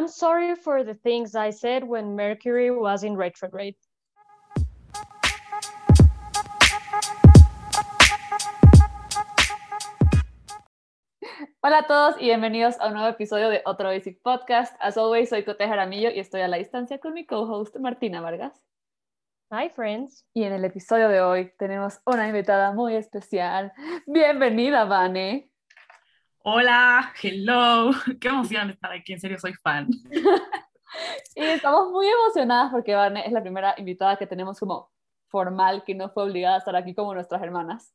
I'm sorry for the things I said when Mercury was in retrograde. Hola a todos y bienvenidos a un nuevo episodio de Otro Basic Podcast. As always, soy Cote Jaramillo y estoy a la distancia con mi co-host Martina Vargas. Hi, friends. Y en el episodio de hoy tenemos una invitada muy especial. Bienvenida, Vane. Hola, hello. Qué emoción estar aquí, en serio soy fan. y estamos muy emocionadas porque Vane es la primera invitada que tenemos como formal, que no fue obligada a estar aquí como nuestras hermanas.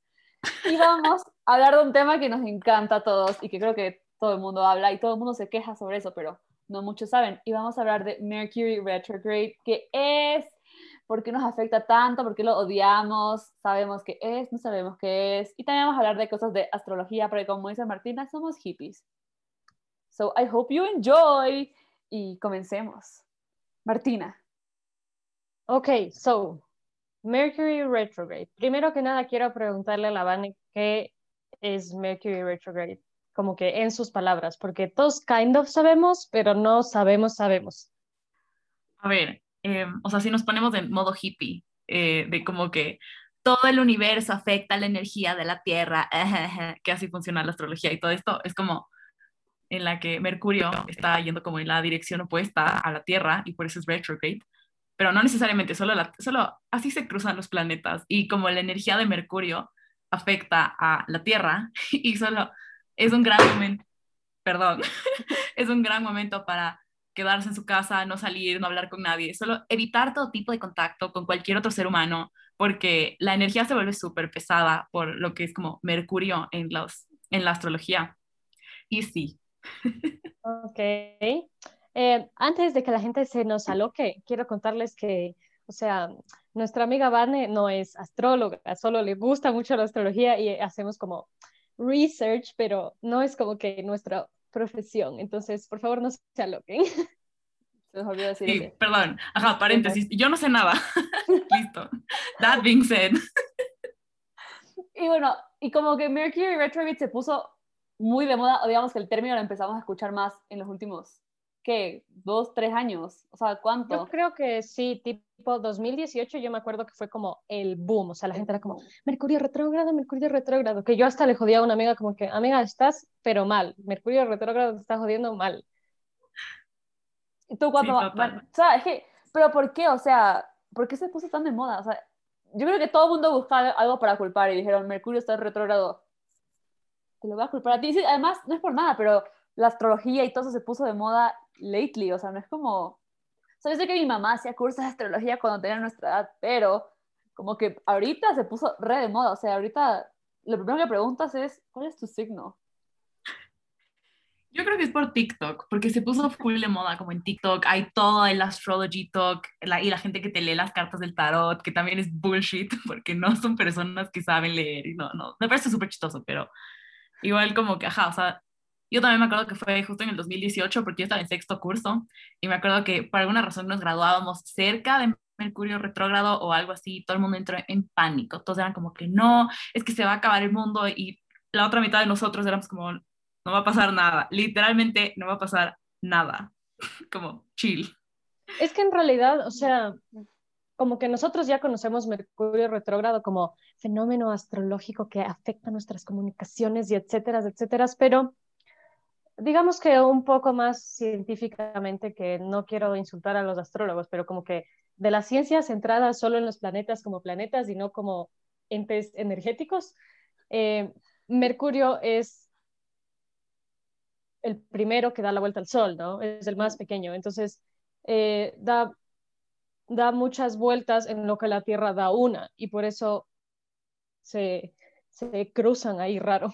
Y vamos a hablar de un tema que nos encanta a todos y que creo que todo el mundo habla y todo el mundo se queja sobre eso, pero no muchos saben. Y vamos a hablar de Mercury Retrograde, que es, por qué nos afecta tanto, por qué lo odiamos, sabemos qué es, no sabemos qué es. Y también vamos a hablar de cosas de astrología, porque como dice Martina, somos hippies. So I hope you enjoy. Y comencemos. Martina. Ok, so Mercury retrograde. Primero que nada, quiero preguntarle a la Vane qué es Mercury retrograde, como que en sus palabras, porque todos kind of sabemos, pero no sabemos, sabemos. A ver, em, o sea, si nos ponemos en modo hippie, eh, de como que todo el universo afecta la energía de la Tierra, que así funciona la astrología y todo esto, es como en la que Mercurio está yendo como en la dirección opuesta a la Tierra y por eso es retrograde pero no necesariamente, solo, la, solo así se cruzan los planetas y como la energía de Mercurio afecta a la Tierra y solo es un gran momento, perdón, es un gran momento para quedarse en su casa, no salir, no hablar con nadie, solo evitar todo tipo de contacto con cualquier otro ser humano, porque la energía se vuelve súper pesada por lo que es como Mercurio en, los, en la astrología. Y sí. Ok. Eh, antes de que la gente se nos aloque, quiero contarles que, o sea, nuestra amiga Vane no es astróloga, solo le gusta mucho la astrología y hacemos como research, pero no es como que nuestra profesión. Entonces, por favor, no se aloquen. Se nos olvidó decir sí, perdón. Ajá, paréntesis. Yo no sé nada. Listo. That being said. y bueno, y como que Mercury Retrograde se puso muy de moda, digamos que el término lo empezamos a escuchar más en los últimos ¿qué? ¿Dos, tres años? O sea, ¿cuánto? Yo creo que sí, tipo 2018 yo me acuerdo que fue como el boom, o sea, la gente era como, Mercurio retrógrado, Mercurio retrógrado, que yo hasta le jodía a una amiga como que, amiga, estás pero mal, Mercurio retrógrado te está jodiendo mal. ¿Y tú cuando... o sea, es que, pero ¿por qué? O sea, ¿por qué se puso tan de moda? O sea, yo creo que todo el mundo buscaba algo para culpar y dijeron, Mercurio está retrógrado. Te lo voy a culpar a ti. Sí, además, no es por nada, pero la astrología y todo eso se puso de moda lately, o sea, no es como... O yo sé que mi mamá hacía cursos de astrología cuando tenía nuestra edad, pero como que ahorita se puso re de moda, o sea, ahorita lo primero que preguntas es, ¿cuál es tu signo? Yo creo que es por TikTok, porque se puso full de moda como en TikTok. Hay todo el astrology talk y la gente que te lee las cartas del tarot, que también es bullshit, porque no son personas que saben leer. Y no, no, me parece súper chistoso, pero igual como que, ajá, o sea, yo también me acuerdo que fue justo en el 2018 porque yo estaba en sexto curso y me acuerdo que por alguna razón nos graduábamos cerca de Mercurio retrógrado o algo así, todo el mundo entró en pánico, todos eran como que no, es que se va a acabar el mundo y la otra mitad de nosotros éramos como, no va a pasar nada, literalmente no va a pasar nada, como chill. Es que en realidad, o sea, como que nosotros ya conocemos Mercurio retrógrado como fenómeno astrológico que afecta nuestras comunicaciones y etcétera, etcétera, pero digamos que un poco más científicamente, que no quiero insultar a los astrólogos, pero como que de la ciencia centrada solo en los planetas como planetas y no como entes energéticos, eh, Mercurio es el primero que da la vuelta al Sol, ¿no? Es el más pequeño, entonces eh, da, da muchas vueltas en lo que la Tierra da una y por eso se, se cruzan ahí raro.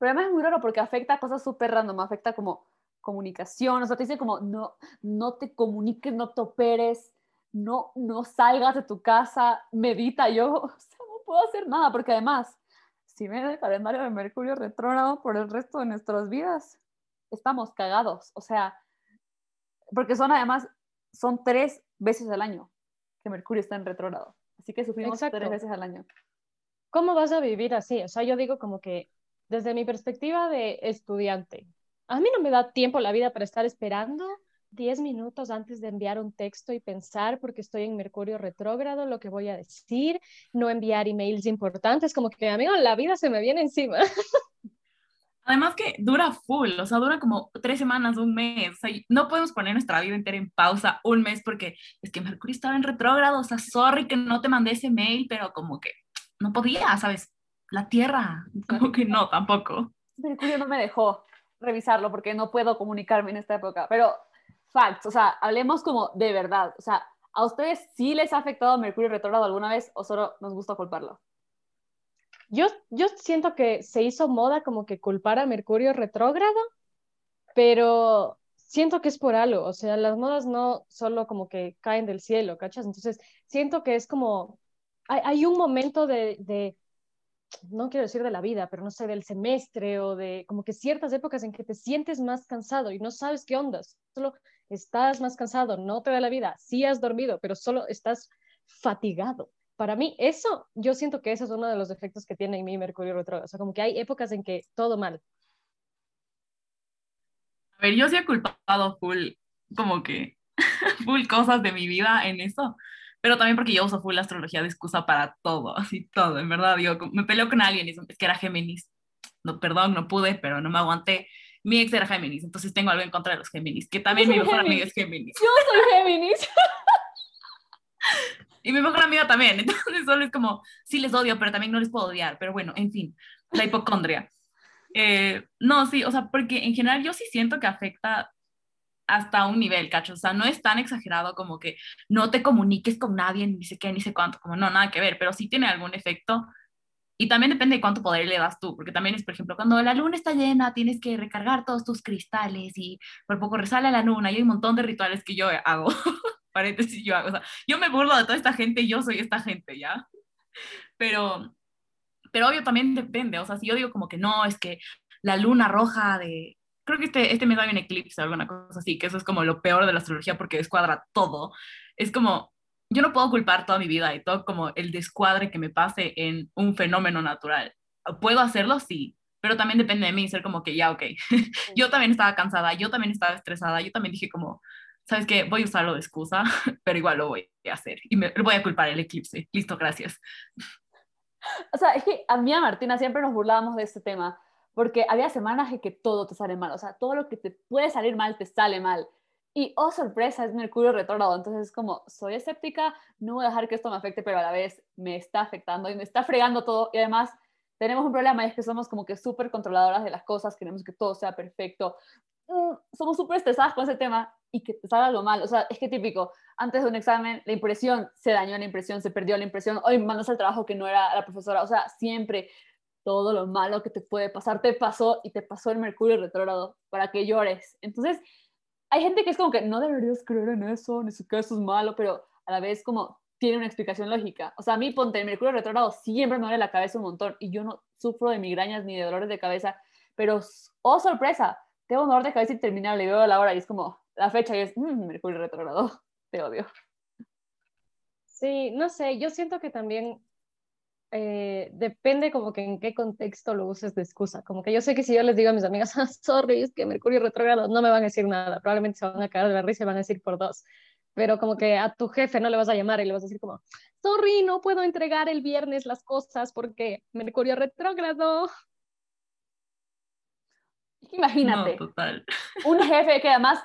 Pero además es muy raro porque afecta cosas súper random, afecta como comunicación, o sea, te dice como no, no te comuniques, no te operes, no, no salgas de tu casa, medita. Yo, o sea, no puedo hacer nada porque además, si ven el calendario de Mercurio retrógrado por el resto de nuestras vidas, estamos cagados. O sea, porque son además, son tres veces al año que Mercurio está en retrógrado. Así que sufrimos tres veces al año. ¿Cómo vas a vivir así? O sea, yo digo como que desde mi perspectiva de estudiante, a mí no me da tiempo la vida para estar esperando 10 minutos antes de enviar un texto y pensar, porque estoy en Mercurio retrógrado, lo que voy a decir, no enviar emails importantes, como que, amigo, la vida se me viene encima. Además que dura full, o sea, dura como tres semanas, un mes. O sea, no podemos poner nuestra vida entera en pausa un mes porque es que Mercurio estaba en retrógrado. O sea, sorry que no te mandé ese mail, pero como que no podía, ¿sabes? La Tierra, como que no, tampoco. Mercurio no me dejó revisarlo porque no puedo comunicarme en esta época. Pero facts, o sea, hablemos como de verdad. O sea, ¿a ustedes sí les ha afectado Mercurio retrógrado alguna vez o solo nos gusta culparlo? Yo, yo siento que se hizo moda como que culpar a Mercurio retrógrado, pero siento que es por algo. O sea, las modas no solo como que caen del cielo, ¿cachas? Entonces, siento que es como, hay, hay un momento de, de no quiero decir de la vida, pero no sé, del semestre o de como que ciertas épocas en que te sientes más cansado y no sabes qué onda, solo estás más cansado, no te da la vida, sí has dormido, pero solo estás fatigado. Para mí, eso, yo siento que ese es uno de los defectos que tiene en mi Mercurio retrógrado. O sea, como que hay épocas en que todo mal. A ver, yo sí he culpado full, como que, full cosas de mi vida en eso pero también porque yo uso full la astrología de excusa para todo, así todo, en verdad, yo me peleo con alguien y es que era Géminis, no, perdón, no pude, pero no me aguanté, mi ex era Géminis, entonces tengo algo en contra de los Géminis, que también mi mejor amiga es Géminis. Yo soy Géminis. y mi mejor amiga también, entonces solo es como, sí les odio, pero también no les puedo odiar, pero bueno, en fin, la hipocondria. Eh, no, sí, o sea, porque en general yo sí siento que afecta hasta un nivel, cacho. O sea, no es tan exagerado como que no te comuniques con nadie, ni sé qué, ni sé cuánto, como no, nada que ver, pero sí tiene algún efecto. Y también depende de cuánto poder le das tú, porque también es, por ejemplo, cuando la luna está llena, tienes que recargar todos tus cristales y por poco resale la luna. Y hay un montón de rituales que yo hago. Paréntesis, yo hago. O sea, yo me burlo de toda esta gente yo soy esta gente, ¿ya? Pero, pero obvio también depende. O sea, si yo digo como que no, es que la luna roja de, creo que este, este mes hay un eclipse o alguna cosa así, que eso es como lo peor de la astrología porque descuadra todo. Es como, yo no puedo culpar toda mi vida y todo como el descuadre que me pase en un fenómeno natural. ¿Puedo hacerlo? Sí, pero también depende de mí ser como que ya, ok, yo también estaba cansada, yo también estaba estresada, yo también dije como, ¿sabes qué? Voy a usarlo de excusa, pero igual lo voy a hacer y me voy a culpar el eclipse. Listo, gracias. O sea, es que a mí a Martina siempre nos burlábamos de este tema, porque había semanas en que todo te sale mal, o sea, todo lo que te puede salir mal te sale mal. Y, oh, sorpresa, es Mercurio retrógrado, entonces es como, soy escéptica, no voy a dejar que esto me afecte, pero a la vez me está afectando y me está fregando todo. Y además, tenemos un problema y es que somos como que súper controladoras de las cosas, queremos que todo sea perfecto. Mm, somos súper estresadas con ese tema y que te salga algo mal. O sea, es que típico, antes de un examen, la impresión se dañó la impresión, se perdió la impresión, hoy mandas el trabajo que no era la profesora. O sea, siempre todo lo malo que te puede pasar te pasó y te pasó el Mercurio retrógrado para que llores. Entonces, hay gente que es como que no deberías creer en eso, ni siquiera eso es malo, pero a la vez como tiene una explicación lógica. O sea, a mí ponte el Mercurio retrógrado siempre me duele la cabeza un montón y yo no sufro de migrañas ni de dolores de cabeza, pero oh sorpresa, tengo un dolor de cabeza interminable veo la hora y es como la fecha y es mm, Mercurio retrógrado, te odio. Sí, no sé, yo siento que también eh, depende como que en qué contexto lo uses de excusa. Como que yo sé que si yo les digo a mis amigas, ah, sorry, es que Mercurio retrógrado, no me van a decir nada. Probablemente se van a caer de la risa y van a decir por dos. Pero como que a tu jefe no le vas a llamar y le vas a decir como, sorry, no puedo entregar el viernes las cosas porque Mercurio retrógrado. Imagínate, un jefe que además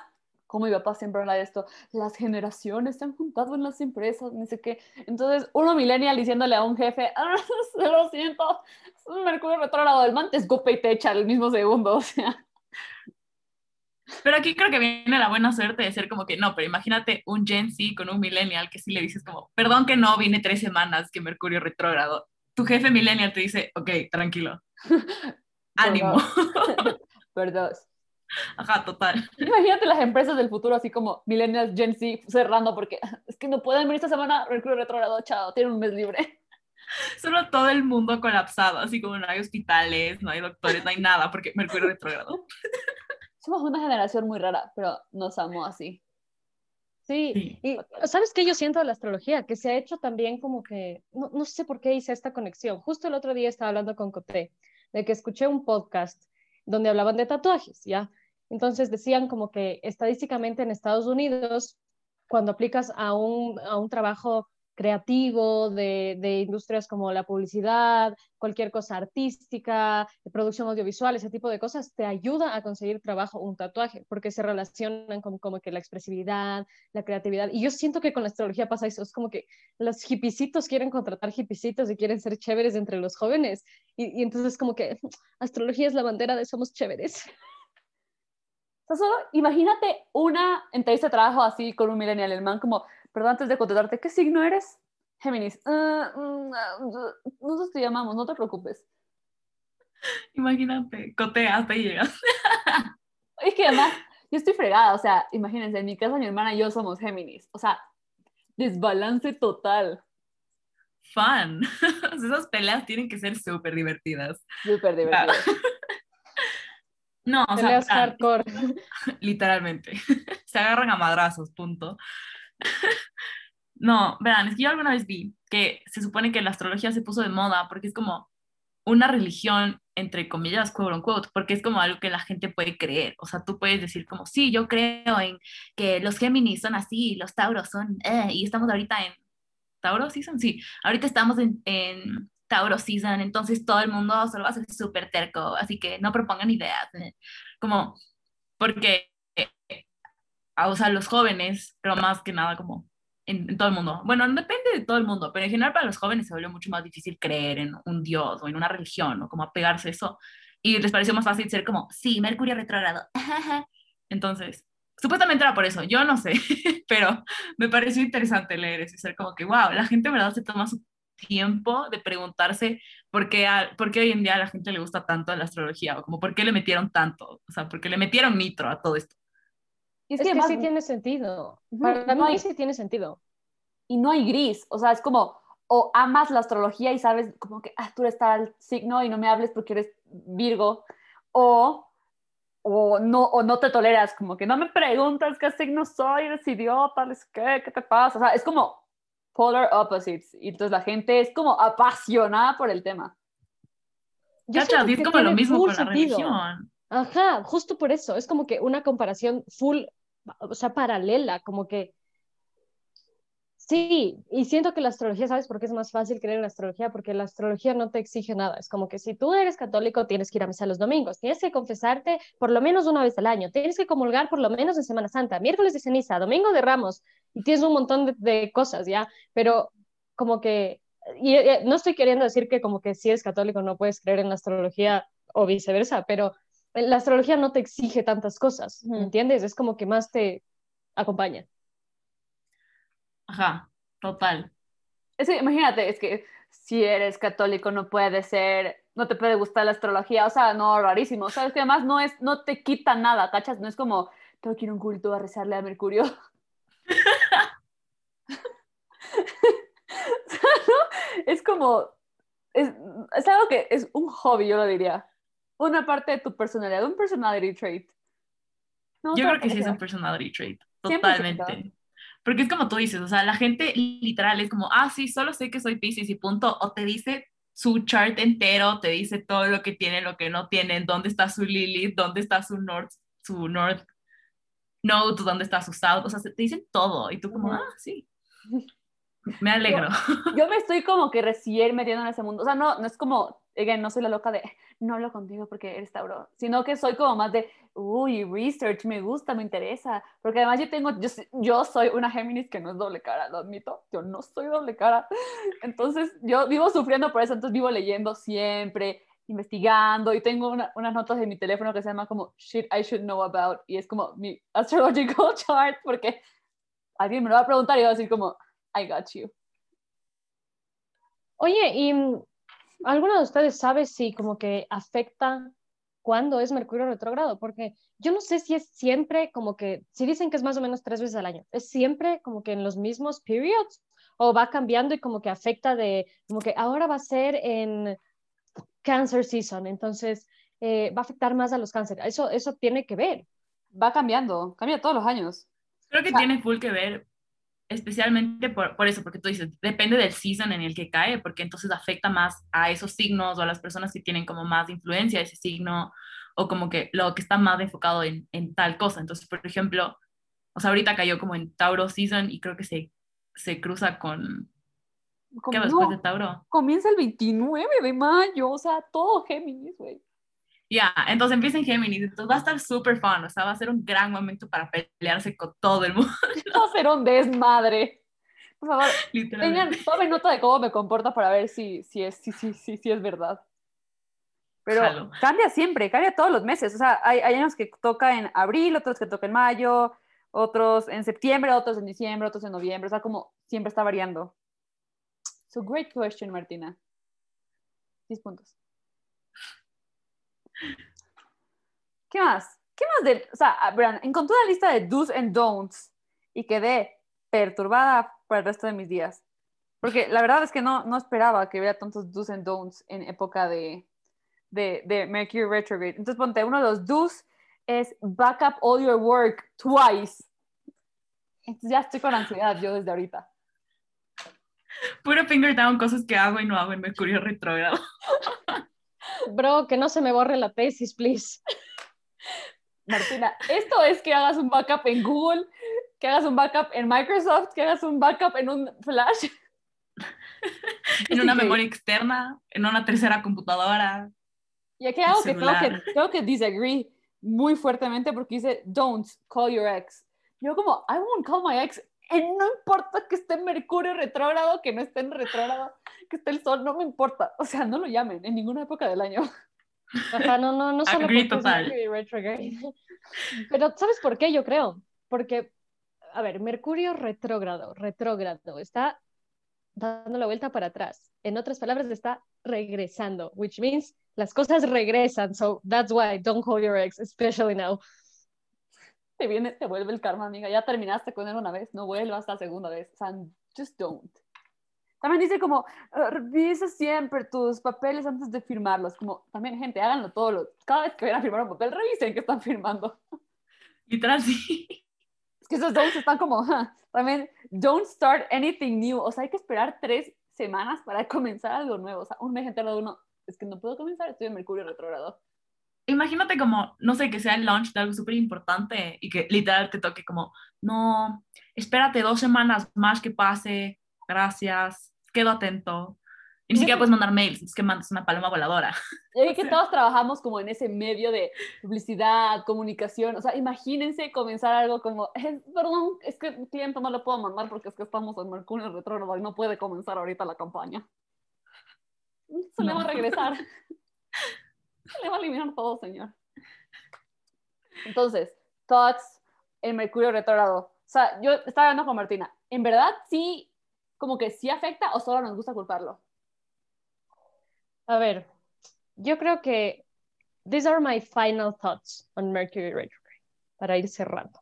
como mi papá siempre habla de esto, las generaciones se han juntado en las empresas, ni sé qué. Entonces, uno millennial diciéndole a un jefe, ah, lo siento, es un mercurio retrógrado del man, te escupe y te echa el mismo segundo, o sea. Pero aquí creo que viene la buena suerte de ser como que no, pero imagínate un Gen Z con un millennial que si le dices como, perdón que no, vine tres semanas, que Mercurio retrógrado. Tu jefe millennial te dice, ok, tranquilo. Ánimo. Perdón. Ajá, total. Imagínate las empresas del futuro así como Millennials, Gen Z cerrando porque es que no pueden venir esta semana, Mercurio retrogrado, chao, tienen un mes libre. Solo todo el mundo colapsado, así como no hay hospitales, no hay doctores, no hay nada porque Mercurio retrogrado. Somos una generación muy rara, pero nos amo así. Sí, y ¿sabes qué yo siento de la astrología? Que se ha hecho también como que, no, no sé por qué hice esta conexión. Justo el otro día estaba hablando con Coté, de que escuché un podcast donde hablaban de tatuajes, ¿ya? Entonces decían como que estadísticamente en Estados Unidos, cuando aplicas a un, a un trabajo creativo, de, industrias como la publicidad, cualquier cosa artística, producción audiovisual, ese tipo de cosas, te ayuda a conseguir trabajo un tatuaje, porque se relacionan con como que la expresividad, la creatividad. Y yo siento que con la astrología pasa eso, es como que los hipicitos quieren contratar hipicitos y quieren ser chéveres entre los jóvenes. Y, y entonces como que astrología es la bandera de somos chéveres. O sea, solo imagínate una entrevista de trabajo así con un millennial, el man como, perdón, antes de contestarte, ¿qué signo eres? Géminis. Uh, nosotros te llamamos, no te preocupes. Imagínate, cotea hasta ahí llegas. es que además, yo estoy fregada, o sea, imagínense, en mi casa mi hermana y yo somos Géminis, o sea, desbalance total. Fun. Esas peleas tienen que ser súper divertidas. Súper divertidas. No, o sea, hardcore. literalmente. Se agarran a madrazos, punto. No, verán, es que yo alguna vez vi que se supone que la astrología se puso de moda porque es como una religión, entre comillas, quote unquote, porque es como algo que la gente puede creer. O sea, tú puedes decir como, sí, yo creo en que los Géminis son así, los Tauros son, eh, y estamos ahorita en Tauro Season, sí, ahorita estamos en, en Tauro Season, entonces todo el mundo solo va a ser súper terco, así que no propongan ideas. eh. Como, porque, eh, o sea, los jóvenes, pero más que nada como en, en todo el mundo. Bueno, no depende de todo el mundo, pero en general para los jóvenes se volvió mucho más difícil creer en un dios o en una religión o como apegarse a eso. Y les pareció más fácil ser como, sí, Mercurio retrógrado. Entonces, supuestamente era por eso, yo no sé, pero me pareció interesante leer eso y ser como que, wow, la gente en verdad se toma su tiempo de preguntarse por qué, a- por qué hoy en día a la gente le gusta tanto la astrología o como por qué le metieron tanto, o sea, por qué le metieron nitro a todo esto. Y Es que además- sí tiene sentido. Para no mí hay- sí tiene sentido. y no hay gris, o sea, es como, o amas la astrología y sabes como que, ah, tú eres tal signo y no me hables porque eres Virgo, o, o, no, o no te toleras, como que no me preguntas qué signo soy, eres idiota, ¿les qué? ¿Qué te pasa? O sea, es como polar opposites, y entonces la gente es como apasionada por el tema. Yo Cachas, es como lo mismo full con la religión. Ajá, justo por eso. Es como que una comparación full, o sea, paralela, como que sí, y siento que la astrología, ¿sabes por qué es más fácil creer en la astrología? Porque la astrología no te exige nada. Es como que si tú eres católico, tienes que ir a misa los domingos, tienes que confesarte por lo menos una vez al año, tienes que comulgar por lo menos en Semana Santa, miércoles de ceniza, domingo de Ramos, y tienes un montón de, de cosas, ¿ya? Pero como que, y, eh, no estoy queriendo decir que como que si eres católico no puedes creer en la astrología o viceversa, pero la astrología no te exige tantas cosas, ¿me entiendes? Es como que más te acompaña. Ajá, total. Es que, imagínate, es que si eres católico no puede ser, no te puede gustar la astrología, o sea, no, rarísimo, sabes que además no es, no te quita nada, ¿cachas? No es como, tengo que ir a un culto a rezarle a Mercurio. es como, es, es algo que es un hobby, yo lo diría. Una parte de tu personalidad, un personality trait. No, Yo creo que sí es un personality trait, 100%. Porque es como tú dices, o sea, la gente literal es como, ah, sí, solo sé que soy Pisces y punto, o te dice su chart entero, te dice todo lo que tiene, lo que no tienen, dónde está su Lilith, dónde está su North, su North Node, dónde está su South, o sea, te dicen todo y tú como, ah, sí. Me alegro. yo me estoy como que recién metiendo en ese mundo. O sea, no, no es como, again, no soy la loca de, no hablo contigo porque eres Tauro, sino que soy como más de, uy, research, me gusta, me interesa. Porque además yo tengo, yo, yo soy una Géminis que no es doble cara, lo admito, yo no soy doble cara. Entonces yo vivo sufriendo por eso, entonces vivo leyendo siempre, investigando y tengo una- unas notas en mi teléfono que se llama como shit I should know about y es como mi astrological chart porque alguien me lo va a preguntar y va a decir como, I got you. Oye, ¿y alguno de ustedes sabe si como que afecta cuándo es Mercurio retrógrado? Porque yo no sé si es siempre como que, si dicen que es más o menos tres veces al año, ¿es siempre como que en los mismos periods? ¿O va cambiando y como que afecta de, como que ahora va a ser en Cancer Season, entonces eh, va a afectar más a los cánceres? Eso, eso tiene que ver. Va cambiando, cambia todos los años. Creo que O sea- tiene full que ver, especialmente por, por eso, porque tú dices, depende del season en el que cae, porque entonces afecta más a esos signos o a las personas que tienen como más influencia ese signo, o como que lo que está más enfocado en, en tal cosa. Entonces, por ejemplo, o sea, ahorita cayó como en Tauro Season y creo que se, se cruza con... ¿Qué después de Tauro? Comienza el 29 de mayo, o sea, todo Géminis, güey. Ya, entonces empieza en Géminis, entonces va a estar súper fun, o sea, va a ser un gran momento para pelearse con todo el mundo. Va a ser un desmadre. Por favor, tengan, tomen nota de cómo me comporta para ver si, si, es, si, si, si, si es verdad. Pero cambia siempre, cambia todos los meses. O sea, hay, hay años que toca en abril, otros que toca en mayo, otros en septiembre, otros en diciembre, otros en noviembre. O sea, como siempre está variando. So, great question, Martina. 10 puntos. ¿Qué más? ¿Qué más de...? O sea, Brian, encontré una lista de do's and don'ts y quedé perturbada por el resto de mis días. Porque la verdad es que no, no esperaba que hubiera tantos do's and don'ts en época de, de, de Mercury retrograde. Entonces, ponte, uno de los do's es back up all your work twice. Entonces ya estoy con ansiedad yo desde ahorita. Puro finger down, cosas que hago y no hago en Mercurio retrógrado. Bro, que no se me borre la tesis, please. Martina, esto es que hagas un backup en Google, que hagas un backup en Microsoft, que hagas un backup en un flash. en una memoria externa, en una tercera computadora. Y aquí hago que tengo, que tengo que disagree muy fuertemente porque dice, don't call your ex. Yo como, I won't call my ex. Y no importa que esté Mercurio retrógrado, que no esté en retrógrado, que esté el sol, no me importa. O sea, no lo llamen en ninguna época del año. Ajá, no, no, no solo Agree total. Pero ¿sabes por qué? Yo creo. Porque, a ver, Mercurio retrógrado, retrógrado, está dando la vuelta para atrás. En otras palabras, está regresando, which means las cosas regresan. So that's why don't call your ex, especially now. Te viene, te vuelve el karma, amiga. Ya terminaste con él una vez, no vuelvas la segunda vez. O sea, just don't. También dice como, ah, revisa siempre tus papeles antes de firmarlos. Como, también, gente, háganlo todo. cada vez que vayan a firmar un papel, revisen que están firmando. Literal, sí. Es que esos don'ts están como, también, don't start anything new. O sea, hay que esperar tres semanas para comenzar algo nuevo. O sea, un mes entero de uno, es que no puedo comenzar, estoy en Mercurio retrógrado. Imagínate como, no sé, que sea el launch de algo súper importante y que literal te toque como, no, espérate dos semanas más que pase, gracias, quedo atento. Y ni siquiera puedes mandar mails, es que mandas una paloma voladora. Y que todos trabajamos como en ese medio de publicidad, comunicación. O sea, imagínense comenzar algo como, perdón, es que el cliente no le puedo mandar porque es que estamos en Mercurio retrógrado y no puede comenzar ahorita la campaña. Se le va a regresar. Le va a eliminar todo, señor. Entonces, thoughts en Mercurio retrógrado. O sea, yo estaba hablando con Martina. ¿En verdad sí, como que sí afecta o solo nos gusta culparlo? A ver, yo creo que these are my final thoughts on Mercury retrograde para ir cerrando.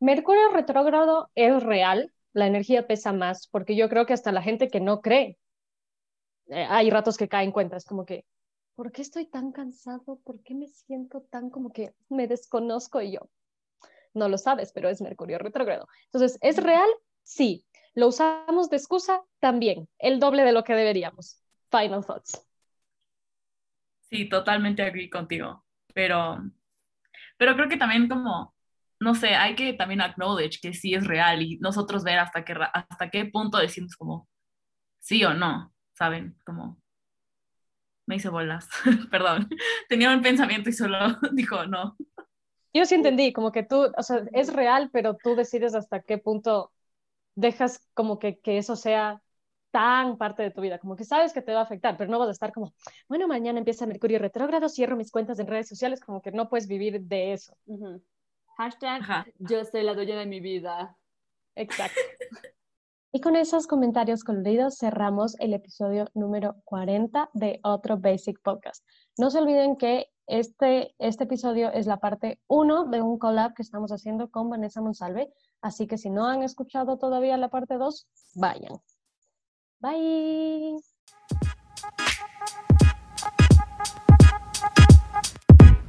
Mercurio retrógrado es real, la energía pesa más, porque yo creo que hasta la gente que no cree, eh, hay ratos que caen cuentas, como que, ¿por qué estoy tan cansado? ¿Por qué me siento tan como que me desconozco y yo? No lo sabes, pero es Mercurio retrógrado. Entonces, ¿es real? Sí. ¿Lo usamos de excusa? También, el doble de lo que deberíamos final thoughts. Sí, totalmente agree contigo, pero, pero creo que también como, no sé, hay que también acknowledge que sí es real y nosotros ver hasta qué, hasta qué punto decimos como sí o no, ¿saben? Como me hice bolas, perdón, tenía un pensamiento y solo dijo no. Yo sí entendí, como que tú, o sea, es real, pero tú decides hasta qué punto dejas como que, que eso sea tan parte de tu vida, como que sabes que te va a afectar, pero no vas a estar como, bueno, mañana empieza Mercurio retrógrado, cierro mis cuentas en redes sociales, como que no puedes vivir de eso. Hashtag, yo soy la dueña de mi vida. Exacto. y con esos comentarios coloridos cerramos el episodio número 40 de otro Basic Podcast. No se olviden que este, este episodio es la parte 1 de un collab que estamos haciendo con Vanessa Monsalve, así que si no han escuchado todavía la parte 2, vayan. Bye.